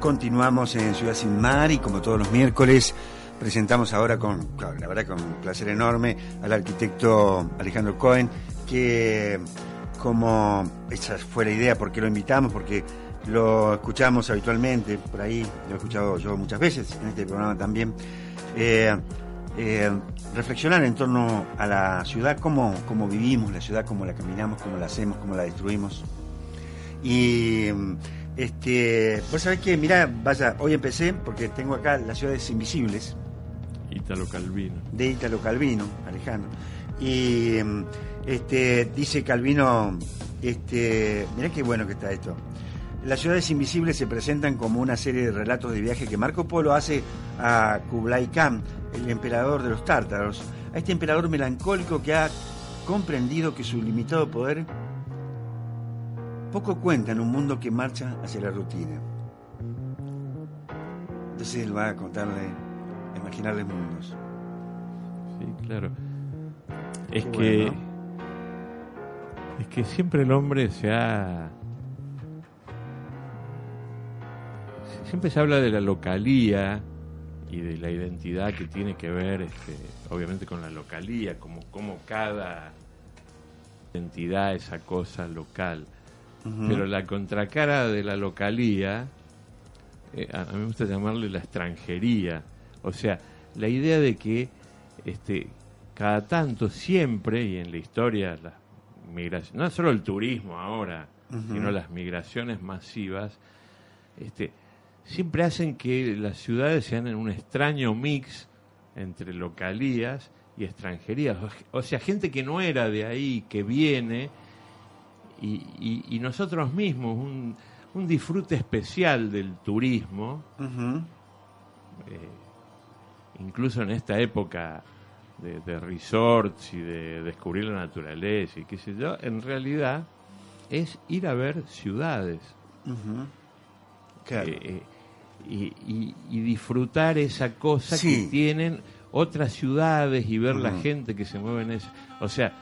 Continuamos en Ciudad Sin Mar y como todos los miércoles presentamos ahora con, la verdad con un placer enorme al arquitecto Alejandro Cohen, que como esa fue la idea, porque lo invitamos, porque lo escuchamos habitualmente, por ahí lo he escuchado yo muchas veces en este programa también, eh, eh, reflexionar en torno a la ciudad, cómo, cómo vivimos la ciudad, cómo la caminamos, cómo la hacemos, cómo la destruimos. Y este, vos sabés que, mirá, vaya, hoy empecé porque tengo acá las ciudades invisibles. Ítalo Calvino. De Ítalo Calvino, Alejandro. Y este, dice Calvino, este, mirá qué bueno que está esto. Las ciudades invisibles se presentan como una serie de relatos de viaje que Marco Polo hace a Kublai Khan, el emperador de los tártaros, a este emperador melancólico que ha comprendido que su limitado poder poco cuenta en un mundo que marcha hacia la rutina. Entonces él va a contarle, a imaginarle mundos. Sí, claro. Es que es que siempre el hombre se ha siempre se habla de la localía y de la identidad que tiene que ver este, obviamente con la localía, como, como cada identidad, esa cosa local. Pero la contracara de la localía, eh, a, mí me gusta llamarle la extranjería. O sea, la idea de que este, cada tanto, siempre, y en la historia, las migraciones, no solo el turismo ahora, sino las migraciones masivas, este, siempre hacen que las ciudades sean en un extraño mix entre localías y extranjerías. O sea, gente que no era de ahí, que viene y, nosotros mismos, un, disfrute especial del turismo, eh, incluso en esta época de, resorts y de descubrir la naturaleza y qué sé yo, en realidad es ir a ver ciudades. Eh, eh, y, disfrutar esa cosa que tienen otras ciudades y ver la gente que se mueve en eso. O sea, eh,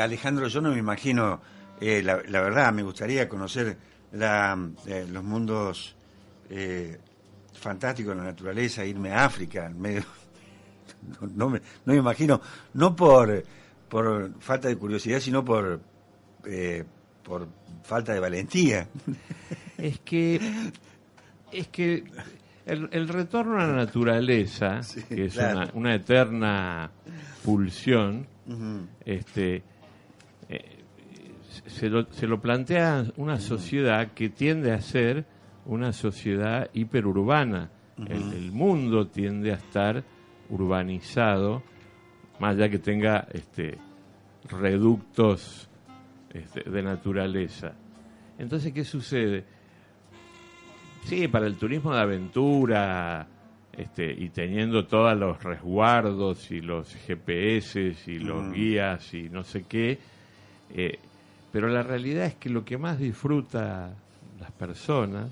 Alejandro, yo no me imagino, eh, la, verdad, me gustaría conocer eh, los mundos fantásticos de la naturaleza, irme a África, medio, no, me, no me imagino, no por, por falta de curiosidad, sino por, por falta de valentía. Es que, es que el, retorno a la naturaleza, que es una, una, eterna pulsión, este, se lo, se lo plantea una sociedad que tiende a ser una sociedad hiperurbana. el, mundo tiende a estar urbanizado, más allá que tenga este, reductos este, de naturaleza. Entonces, ¿qué sucede? Sí, para el turismo de aventura este, y teniendo todos los resguardos y los GPS y los guías y no sé qué, eh, pero la realidad es que lo que más disfruta las personas,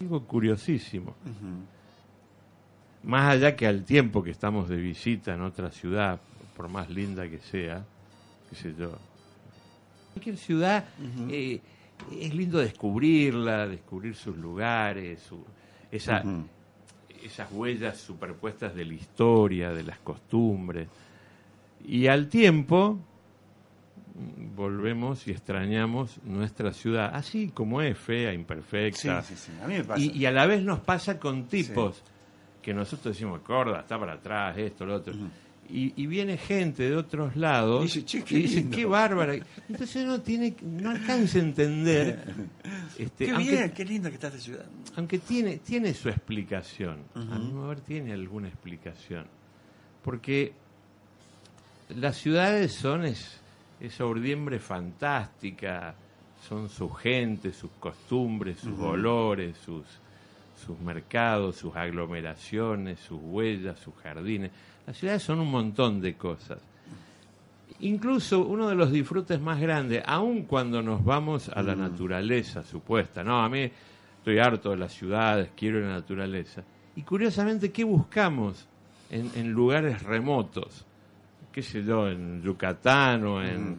algo curiosísimo, más allá que al tiempo que estamos de visita en otra ciudad, por más linda que sea, qué sé yo, cualquier ciudad eh, es lindo descubrirla, descubrir sus lugares, su, esa, esas huellas superpuestas de la historia, de las costumbres. Y al tiempo, volvemos y extrañamos nuestra ciudad, así como es fea, imperfecta. Y, a la vez nos pasa con tipos que nosotros decimos, corda, está para atrás, esto, lo otro. y, viene gente de otros lados y dice, qué, bárbara. Entonces uno tiene, no alcanza a entender. este, qué aunque, bien, qué linda que está esta ciudad. Aunque tiene, tiene su explicación. A mi ver, tiene alguna explicación. Porque las ciudades son es, esa urdiembre fantástica, son su gente, sus costumbres, sus olores, sus, sus mercados, sus aglomeraciones, sus huellas, sus jardines. Las ciudades son un montón de cosas. Incluso uno de los disfrutes más grandes, aun cuando nos vamos a la naturaleza supuesta, no, a mí estoy harto de las ciudades, quiero la naturaleza. Y curiosamente, ¿qué buscamos en, en lugares remotos? qué sé yo, en Yucatán o en, mm.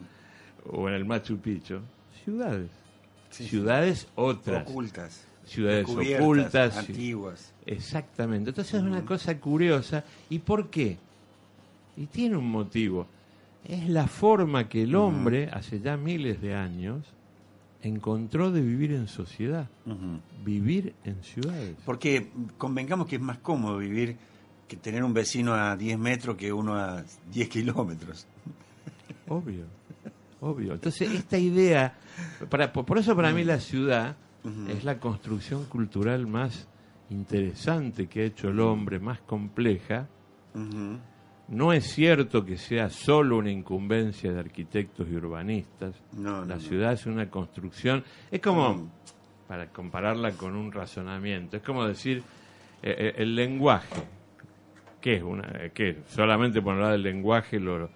o en el Machu Picchu, ciudades. ciudades otras. Ocultas. Ciudades ocultas. Antiguas. Exactamente. Entonces es una cosa curiosa. ¿Y por qué? Y tiene un motivo. Es la forma que el hombre, hace ya miles de años, encontró de vivir en sociedad, vivir en ciudades. Porque convengamos que es más cómodo vivir que tener un vecino a 10 metros que uno a 10 kilómetros. Obvio, obvio. Entonces, esta idea, para, por eso para mí la ciudad es la construcción cultural más interesante que ha hecho el hombre, más compleja. No es cierto que sea solo una incumbencia de arquitectos y urbanistas. la ciudad es una construcción. Es como, para compararla con un razonamiento, es como decir eh, eh, el lenguaje. ¿Qué es? Una, ¿qué? Solamente por hablar del lenguaje los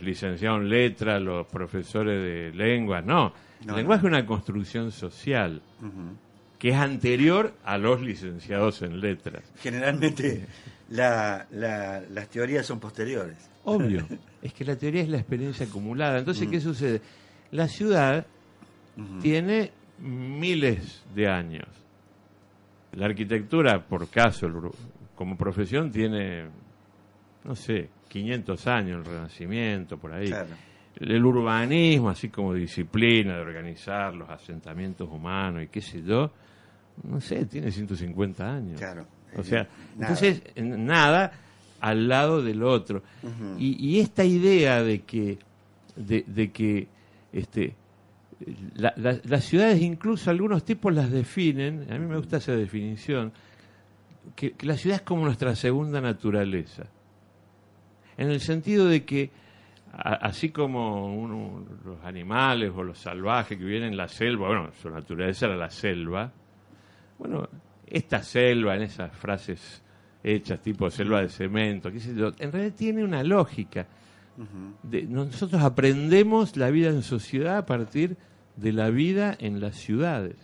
licenciados en letras, los profesores de lengua. No, el lenguaje es una construcción social que es anterior a los licenciados en letras. Generalmente la, las teorías son posteriores. Obvio, es que la teoría es la experiencia acumulada. Entonces, ¿qué sucede? La ciudad tiene miles de años. La arquitectura, por caso, como profesión, tiene, no sé, 500 años, el Renacimiento, por ahí. El urbanismo, así como disciplina de organizar los asentamientos humanos y qué sé yo, no sé, tiene 150 años. Claro. O sea, entonces, nada al lado del otro. y, esta idea de que, de, que este, las ciudades, incluso algunos tipos las definen, a mí me gusta esa definición, que, la ciudad es como nuestra segunda naturaleza. En el sentido de que, así como los animales o los salvajes que viven en la selva, bueno, su naturaleza era la selva, bueno, esta selva, en esas frases hechas tipo selva de cemento, qué sé yo, en realidad tiene una lógica. nosotros aprendemos la vida en sociedad a partir de la vida en las ciudades.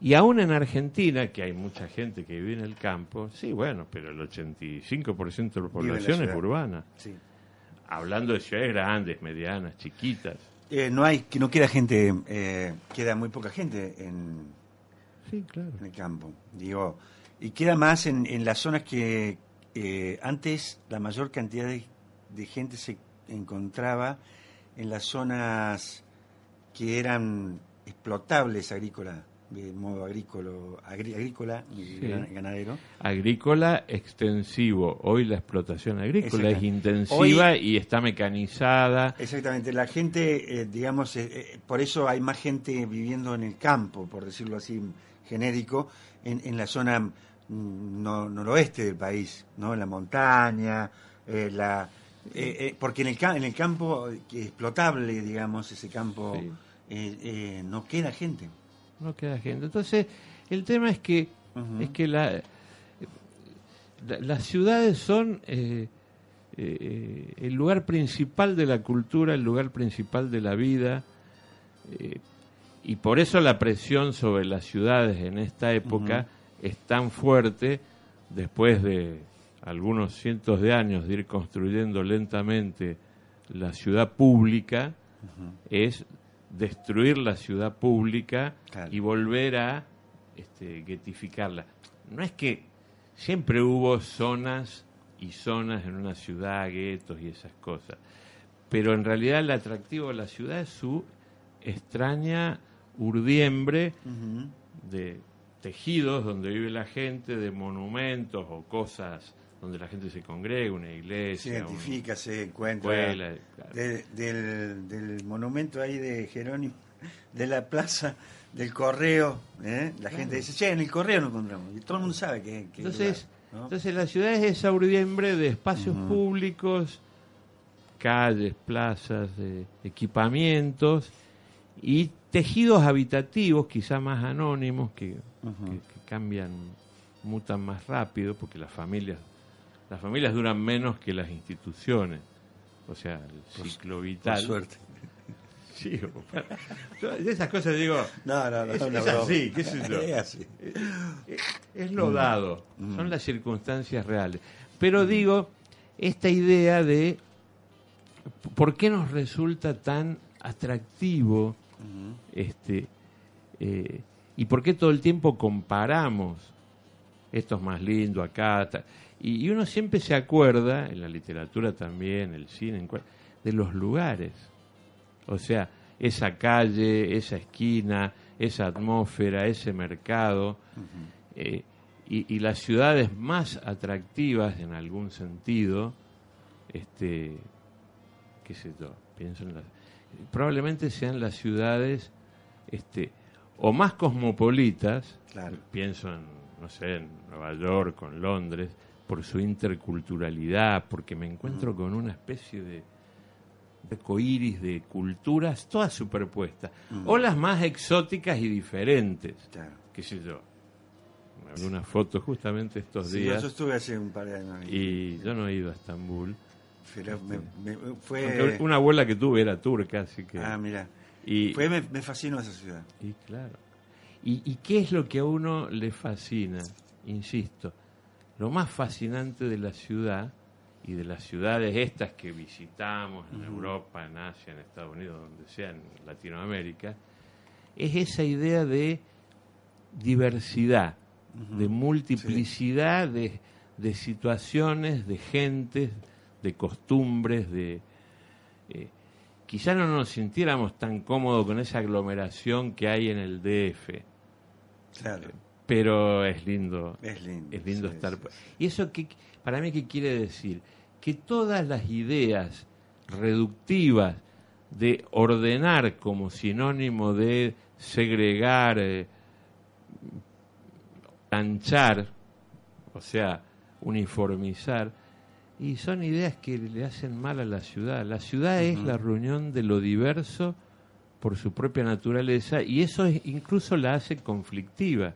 Y aún en Argentina, que hay mucha gente que vive en el campo, sí, bueno, pero el 85% de la población es urbana. Hablando de ciudades grandes, medianas, chiquitas. Eh, no hay, que no queda gente, eh, queda muy poca gente en, claro. En el campo. Digo, y queda más en, en las zonas que eh, antes la mayor cantidad de, gente se encontraba en las zonas que eran explotables agrícola de modo agrícola, agrícola y ganadero. Agrícola extensivo. Hoy la explotación agrícola es intensiva y está mecanizada. Exactamente. La gente, eh, digamos, eh, por eso hay más gente viviendo en el campo, por decirlo así, genérico en, en la zona mm, noroeste del país, ¿no? En la montaña, eh, la, eh, eh, porque en el, en el campo explotable, digamos, ese campo, no queda gente. No queda gente. Entonces, el tema es que, es que la, las ciudades son el lugar principal de la cultura, el lugar principal de la vida. Y por eso la presión sobre las ciudades en esta época es tan fuerte después de algunos cientos de años de ir construyendo lentamente la ciudad pública, es destruir la ciudad pública y volver a este, getificarla. No es que siempre hubo zonas y zonas en una ciudad, guetos y esas cosas, pero en realidad el atractivo de la ciudad es su extraña urdiembre de tejidos donde vive la gente, de monumentos o cosas donde la gente se congrega, una iglesia. Se identifica, se encuentra. del, del, monumento ahí de Jerónimo, de la plaza del correo, ¿eh? la gente dice, che, en el correo nos encontramos. Y todo el mundo sabe que. entonces, entonces la ciudad es esa urdiembre de espacios públicos, calles, plazas, de equipamientos y tejidos habitativos, quizá más anónimos, que, cambian, mutan más rápido, porque las familias, las familias duran menos que las instituciones. O sea, el ciclo vital. Por suerte. Sí, de esas cosas digo. No, no, no, es, así, ¿qué Es, así. Es, lo dado, son las circunstancias reales. Pero digo, esta idea de por qué nos resulta tan atractivo este, eh, ¿Y por qué todo el tiempo comparamos? Esto es más lindo acá. Y, uno siempre se acuerda, en la literatura también, el cine, de los lugares. O sea, esa calle, esa esquina, esa atmósfera, ese mercado. Eh, y, las ciudades más atractivas en algún sentido, este, qué sé yo, pienso en las, probablemente sean las ciudades este, o más cosmopolitas, pienso en, no sé, en Nueva York, en Londres, por su interculturalidad, porque me encuentro con una especie de, de coiris de culturas todas superpuestas, o las más exóticas y diferentes, qué sé yo. En una foto justamente estos días. Yo estuve hace un par de años. Y yo no he ido a Estambul. Pero me, fue... Una abuela que tuve era turca, así que... Ah, mira. Y, me, me, fascinó esa ciudad. Y claro. ¿Y, qué es lo que a uno le fascina? Insisto, lo más fascinante de la ciudad y de las ciudades estas que visitamos en Europa, en Asia, en Estados Unidos, donde sea, en Latinoamérica, es esa idea de diversidad, de multiplicidad de, de, situaciones, de gentes, de costumbres, de... Eh, quizá no nos sintiéramos tan cómodos con esa aglomeración que hay en el DF. Claro. Pero es lindo. Es lindo. Es lindo estar. ¿Y eso qué, para mí qué quiere decir? Que todas las ideas reductivas de ordenar como sinónimo de segregar, eh, planchar, o sea, uniformizar, y son ideas que le hacen mal a la ciudad. La ciudad es la reunión de lo diverso por su propia naturaleza y eso incluso la hace conflictiva.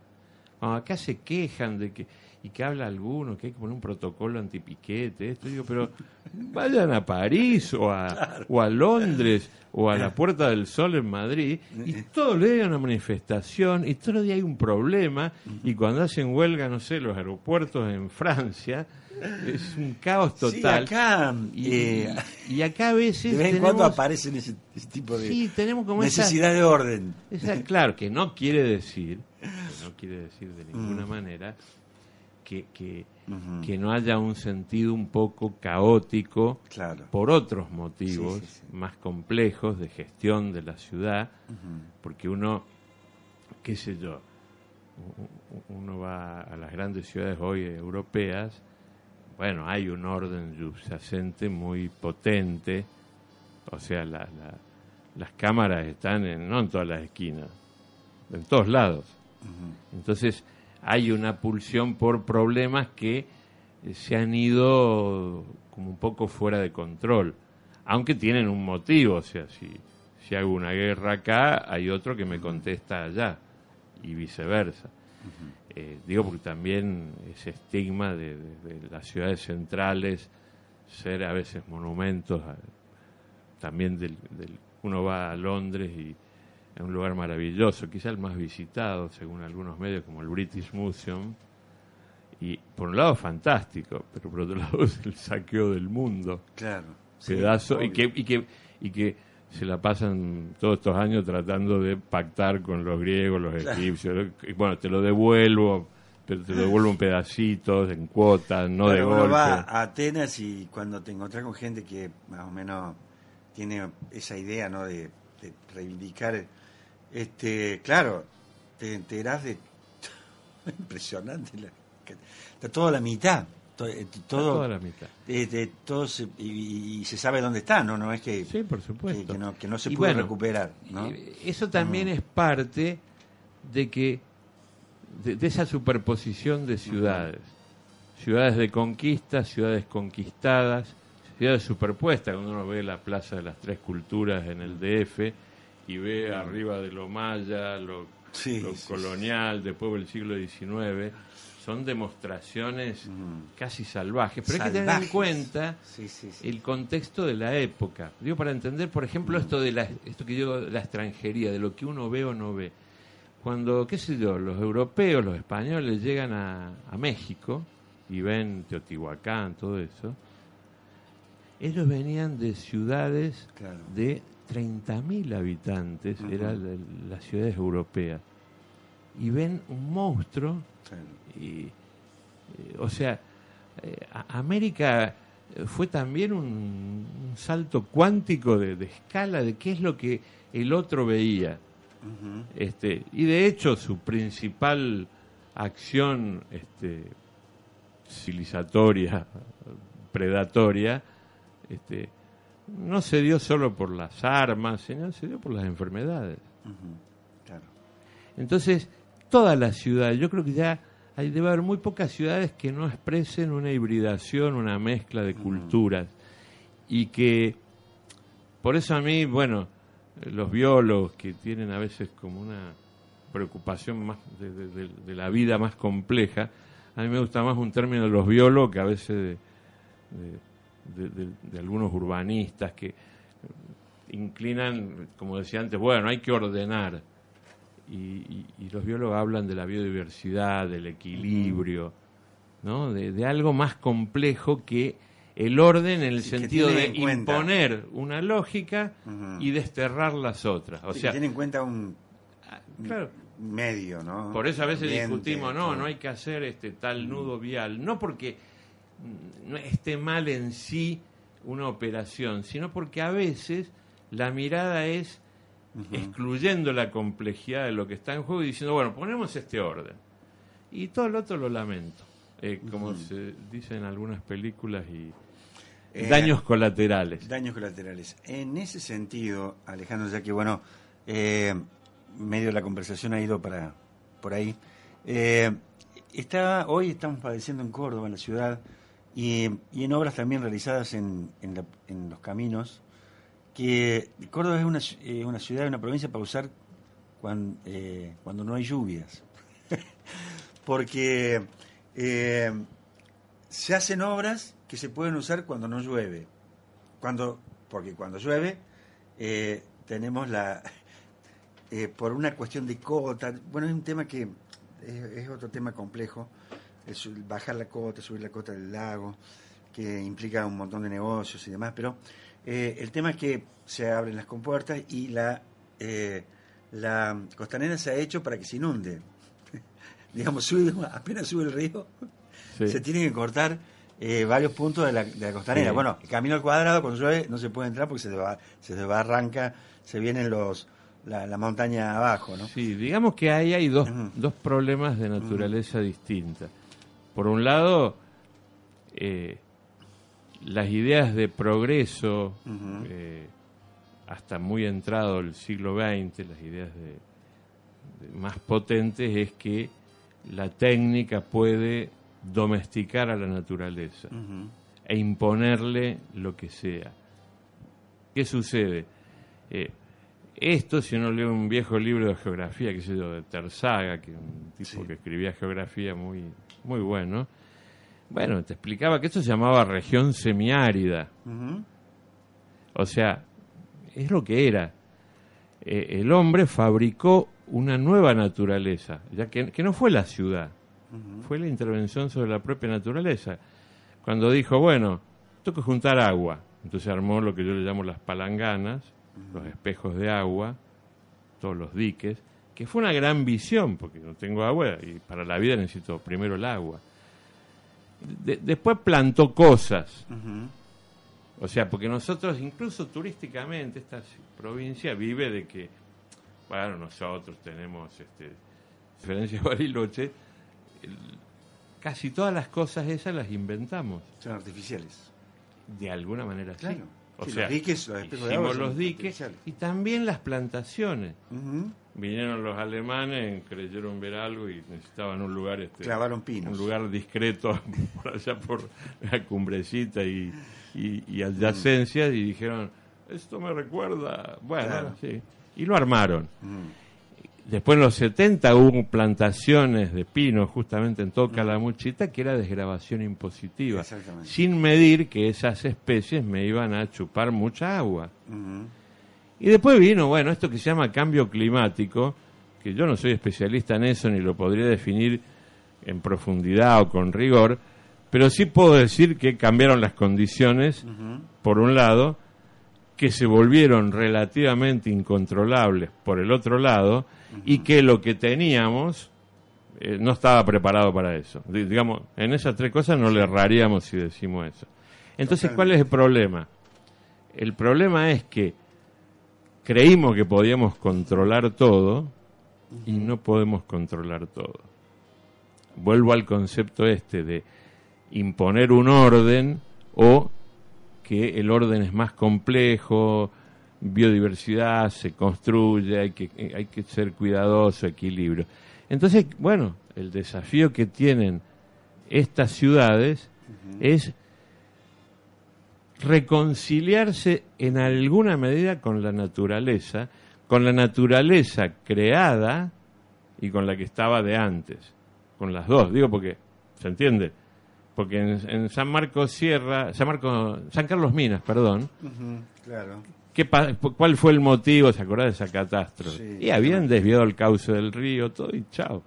Cuando acá se quejan de que y que habla alguno que hay que poner un protocolo antipiquete, esto digo, pero vayan a París o a, o a Londres o a la Puerta del Sol en Madrid y todo el día hay una manifestación y todo el día hay un problema y cuando hacen huelga, no sé, los aeropuertos en Francia, es un caos total. acá, y, eh, y, acá a veces. De vez en cuando aparecen ese, tipo de sí, tenemos como necesidad de orden. claro, que no quiere decir, no quiere decir de ninguna mm. manera que, que, que, no haya un sentido un poco caótico por otros motivos más complejos de gestión de la ciudad, porque uno, qué sé yo, uno va a las grandes ciudades hoy europeas bueno, hay un orden subyacente muy potente, o sea, la, las cámaras están en, no en todas las esquinas, en todos lados. Entonces, hay una pulsión por problemas que eh, se han ido como un poco fuera de control, aunque tienen un motivo, o sea, si, si hago una guerra acá, hay otro que me contesta allá, y viceversa. Eh, digo porque también ese estigma de, las ciudades centrales, ser a veces monumentos, también del, uno va a Londres y es un lugar maravilloso, quizá el más visitado según algunos medios como el British Museum, y por un lado fantástico, pero por otro lado es el saqueo del mundo. Claro. Pedazo, y que, y que, y que se la pasan todos estos años tratando de pactar con los griegos, los egipcios. Y bueno, te lo devuelvo, pero te lo devuelvo en pedacitos, en cuotas, no de golpe. va a Atenas y cuando te encontrás con gente que más o menos tiene esa idea, ¿no? De, reivindicar, este, claro, te enterás de impresionante, está toda la mitad eh, todo, toda la mitad. De, y, se sabe dónde está, ¿no? No es que, sí, por supuesto. Que, no, se puede recuperar. Eso también es parte de que de, esa superposición de ciudades. Ciudades de conquista, ciudades conquistadas, ciudades superpuestas. Cuando uno ve la Plaza de las Tres Culturas en el DF y ve arriba de lo maya, lo, colonial, después del siglo XIX son demostraciones casi salvajes, pero hay que tener en cuenta el contexto de la época. Digo, para entender, por ejemplo, esto de la, esto que digo, la extranjería, de lo que uno ve o no ve. Cuando, qué sé yo, los europeos, los españoles llegan a, México y ven Teotihuacán, todo eso, ellos venían de ciudades de 30.000 habitantes, eran las ciudades europeas, y ven un monstruo, y, eh, o sea, eh, América fue también un, salto cuántico de, escala de qué es lo que el otro veía. este, y de hecho su principal acción este, civilizatoria, predatoria, este, no se dio solo por las armas, sino se dio por las enfermedades. Entonces, toda la ciudad, yo creo que ya hay, debe haber muy pocas ciudades que no expresen una hibridación, una mezcla de culturas. Y que, por eso a mí, bueno, los biólogos que tienen a veces como una preocupación más de, la vida más compleja, a mí me gusta más un término de los biólogos que a veces de, algunos urbanistas que inclinan, como decía antes, bueno, hay que ordenar y, los biólogos hablan de la biodiversidad, del equilibrio, ¿no? de, algo más complejo que el orden en el sentido de imponer una lógica y desterrar las otras. O sea, que tiene en cuenta un, ah, medio, ¿no? Por eso a veces discutimos, no, no hay que hacer este tal nudo vial, no porque no esté mal en sí una operación, sino porque a veces la mirada es excluyendo la complejidad de lo que está en juego y diciendo, bueno, ponemos este orden. Y todo lo otro lo lamento, eh, como se dice en algunas películas y eh, daños colaterales. Daños colaterales. En ese sentido, Alejandro, ya que bueno, eh, medio de la conversación ha ido para por ahí. está, hoy estamos padeciendo en Córdoba, en la ciudad, y, y en obras también realizadas en, en los caminos, que Córdoba es una, eh, una ciudad, una provincia para usar cuando, eh, cuando no hay lluvias. Porque eh, se hacen obras que se pueden usar cuando no llueve. Cuando, porque cuando llueve tenemos la... por una cuestión de cota, bueno, es un tema que es, otro tema complejo, es bajar la cota, subir la cota del lago, que implica un montón de negocios y demás, pero eh, el tema es que se abren las compuertas y la, eh, la costanera se ha hecho para que se inunde. Digamos, apenas sube el río, se tienen que cortar eh, varios puntos de la, de la costanera. Bueno, el camino al cuadrado, cuando llueve, no se puede entrar porque se, va, se arranca se vienen los la, montaña abajo, ¿no? Sí, digamos que ahí hay dos, dos problemas de naturaleza distinta. Por un lado, eh, las ideas de progreso, eh, hasta muy entrado el siglo XX, las ideas de, más potentes es que la técnica puede domesticar a la naturaleza e imponerle lo que sea. ¿Qué sucede? Eh, esto, si uno lee un viejo libro de geografía, que sé yo, de Terzaga, que un tipo que escribía geografía muy, muy bueno, bueno, te explicaba que esto se llamaba región semiárida. O sea, es lo que era. Eh, el hombre fabricó una nueva naturaleza, ya que, no fue la ciudad, fue la intervención sobre la propia naturaleza. Cuando dijo, bueno, tengo que juntar agua, entonces armó lo que yo le llamo las palanganas, los espejos de agua, todos los diques, que fue una gran visión, porque no tengo agua y para la vida necesito primero el agua después plantó cosas. O sea, porque nosotros, incluso turísticamente, esta provincia vive de que, bueno, nosotros tenemos este, diferencias Bariloche, casi todas las cosas esas las inventamos. Son artificiales. De alguna manera claro. sí. O sea, los diques, los, los diques y también las plantaciones. Vinieron los alemanes, creyeron ver algo y necesitaban un lugar este, clavaron pinos. un lugar discreto por allá por la cumbrecita y, y, adyacencias y dijeron esto me recuerda, bueno, sí, y lo armaron. Después en los 70 hubo plantaciones de pinos justamente en toda Calamuchita que era desgrabación impositiva, sin medir que esas especies me iban a chupar mucha agua. Y después vino, bueno, esto que se llama cambio climático, que yo no soy especialista en eso ni lo podría definir en profundidad o con rigor, pero sí puedo decir que cambiaron las condiciones, por un lado, que se volvieron relativamente incontrolables por el otro lado y que lo que teníamos eh, no estaba preparado para eso. digamos, en esas tres cosas no le erraríamos si decimos eso. Entonces, ¿cuál es el problema? El problema es que creímos que podíamos controlar todo y no podemos controlar todo. Vuelvo al concepto este de imponer un orden o que el orden es más complejo, biodiversidad se construye, hay que, hay que ser cuidadoso, equilibrio. Entonces, bueno, el desafío que tienen estas ciudades es reconciliarse en alguna medida con la naturaleza, con la naturaleza creada y con la que estaba de antes, con las dos, digo porque, ¿se entiende? Porque en, San Marcos Sierra, San Marcos, San Carlos Minas, perdón, claro. ¿qué, ¿cuál fue el motivo, se acuerda de esa catástrofe? y habían desviado el cauce del río, todo y chao.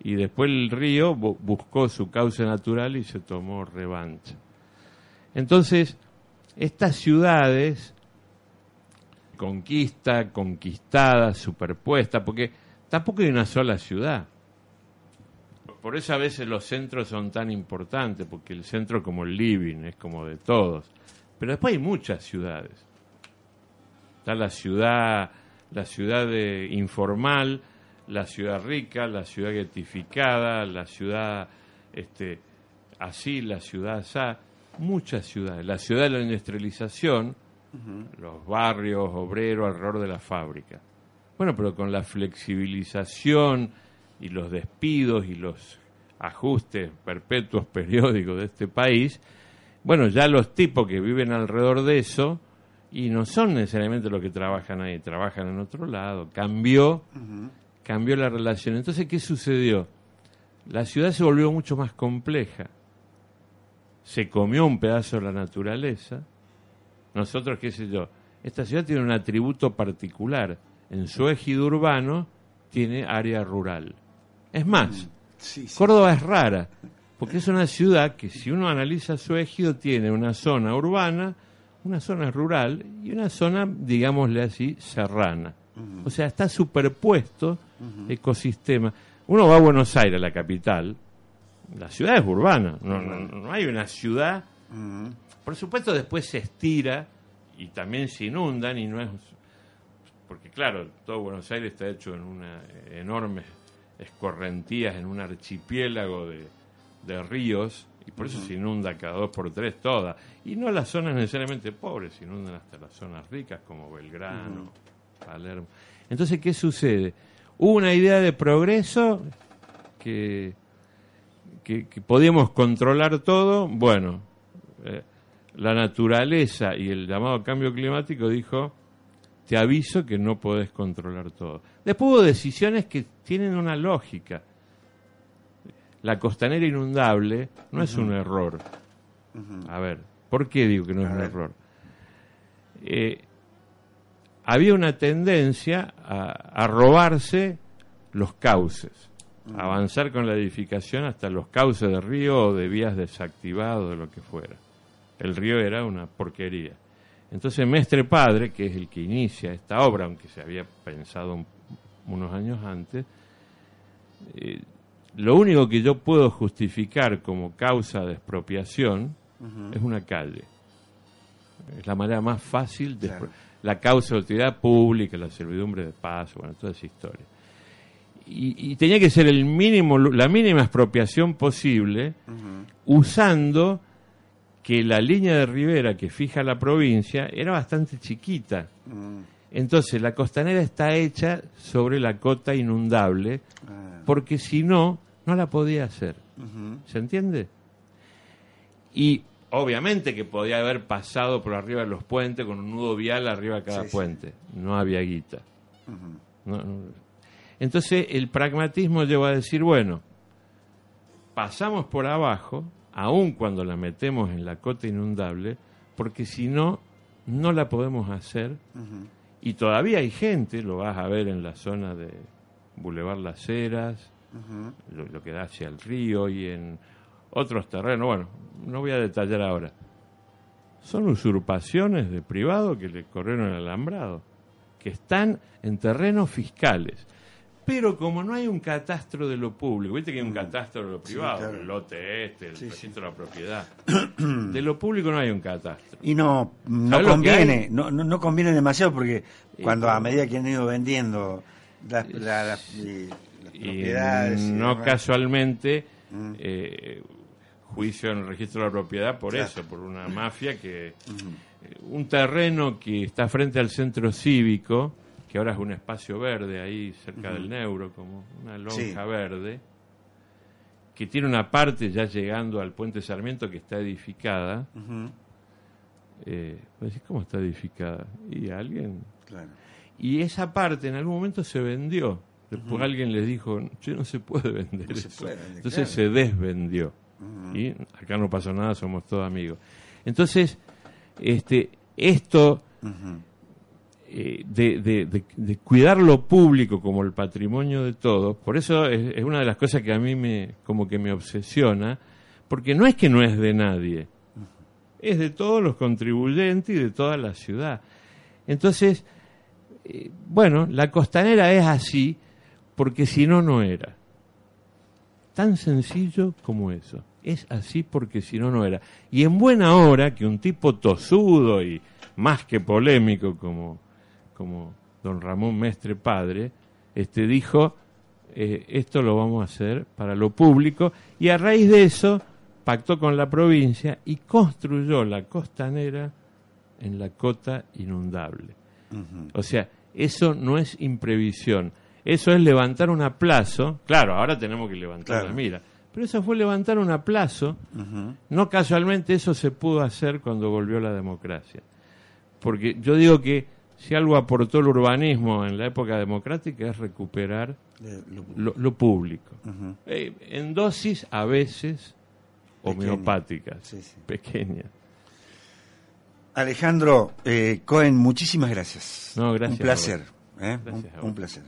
Y después el río buscó su cauce natural y se tomó revancha. Entonces, estas ciudades, conquista, conquistada, superpuesta, porque tampoco hay una sola ciudad. Por eso a veces los centros son tan importantes, porque el centro como el living es como de todos. Pero después hay muchas ciudades. Está la ciudad, la ciudad informal, la ciudad rica, la ciudad getificada, la ciudad este, así, la ciudad así muchas ciudades. La ciudad de la industrialización, los barrios obreros alrededor de la fábrica. Bueno, pero con la flexibilización y los despidos y los ajustes perpetuos periódicos de este país, bueno, ya los tipos que viven alrededor de eso y no son necesariamente los que trabajan ahí, trabajan en otro lado. Cambió, cambió la relación. Entonces, ¿qué sucedió? La ciudad se volvió mucho más compleja se comió un pedazo de la naturaleza. Nosotros, qué sé yo, esta ciudad tiene un atributo particular. En su ejido urbano tiene área rural. Es más, mm, Córdoba es rara, porque es una ciudad que si uno analiza su ejido tiene una zona urbana, una zona rural y una zona, digámosle así, serrana. O sea, está superpuesto ecosistema. Uno va a Buenos Aires, la capital, la ciudad es urbana, no, no, hay una ciudad. Por supuesto, después se estira y también se inundan y no es. Porque, claro, todo Buenos Aires está hecho en una enorme escorrentías, en un archipiélago de, ríos y por eso se inunda cada dos por tres toda. Y no las zonas necesariamente pobres, se inundan hasta las zonas ricas como Belgrano, Palermo. Entonces, ¿qué sucede? Hubo una idea de progreso que que, podíamos controlar todo, bueno, eh, la naturaleza y el llamado cambio climático dijo, te aviso que no podés controlar todo. Después hubo decisiones que tienen una lógica. La costanera inundable no es un error. A ver, ¿por qué digo que no es un error? Eh, había una tendencia a robarse los cauces avanzar con la edificación hasta los cauces de río o de vías desactivadas, de lo que fuera. El río era una porquería. Entonces Mestre Padre, que es el que inicia esta obra, aunque se había pensado unos años antes, eh, lo único que yo puedo justificar como causa de expropiación es una calle. Es la manera más fácil de... La causa de utilidad pública, la servidumbre de paso, bueno, toda esa historia. Y, tenía que ser el mínimo, la mínima expropiación posible, usando que la línea de ribera que fija la provincia era bastante chiquita. Entonces la costanera está hecha sobre la cota inundable, ah. porque si no, no la podía hacer. ¿Se entiende? Y obviamente que podía haber pasado por arriba de los puentes con un nudo vial arriba de cada puente. No había guita. no, entonces el pragmatismo lleva a decir, bueno, pasamos por abajo, aun cuando la metemos en la cota inundable, porque si no, no la podemos hacer. Y todavía hay gente, lo vas a ver en la zona de Boulevard Las Heras, lo, que da hacia el río y en otros terrenos. Bueno, no voy a detallar ahora. son usurpaciones de privado que le corrieron el alambrado, que están en terrenos fiscales. Pero como no hay un catastro de lo público, viste que hay un catastro de lo privado, el lote este, el registro de la propiedad. de lo público no hay un catastro. Y no, no conviene, no, no, conviene demasiado porque cuando a medida que han ido vendiendo las, propiedades... no casualmente, mm. eh, juicio en el registro de la propiedad por eso, por una mafia que... Eh, un terreno que está frente al centro cívico que ahora es un espacio verde ahí cerca del Neuro, como una lonja verde, que tiene una parte ya llegando al puente Sarmiento que está edificada. Eh, pues, ¿Cómo está edificada? Y alguien... Y esa parte en algún momento se vendió. Después alguien les dijo, no se puede vender eso. Entonces se desvendió. Y acá no pasó nada, somos todos amigos. Entonces, este, esto de, cuidar lo público como el patrimonio de todos, por eso es, una de las cosas que a mí me, como que me obsesiona, porque no es que no es de nadie, es de todos los contribuyentes y de toda la ciudad. Entonces, eh, bueno, la costanera es así, porque si no, no era. Tan sencillo como eso. Es así porque si no, no era. Y en buena hora que un tipo tosudo y más que polémico como como don Ramón Mestre Padre, este, dijo, eh, esto lo vamos a hacer para lo público, y a raíz de eso pactó con la provincia y construyó la costanera en la cota inundable. O sea, eso no es imprevisión, eso es levantar un aplazo, claro, ahora tenemos que levantar la mira, pero eso fue levantar un aplazo, no casualmente eso se pudo hacer cuando volvió la democracia. Porque yo digo que si algo aportó el urbanismo en la época democrática es recuperar lo, público. Eh, en dosis a veces homeopáticas, pequeñas. Alejandro eh, Cohen, muchísimas gracias. No, gracias. Un placer. ¿eh? un placer.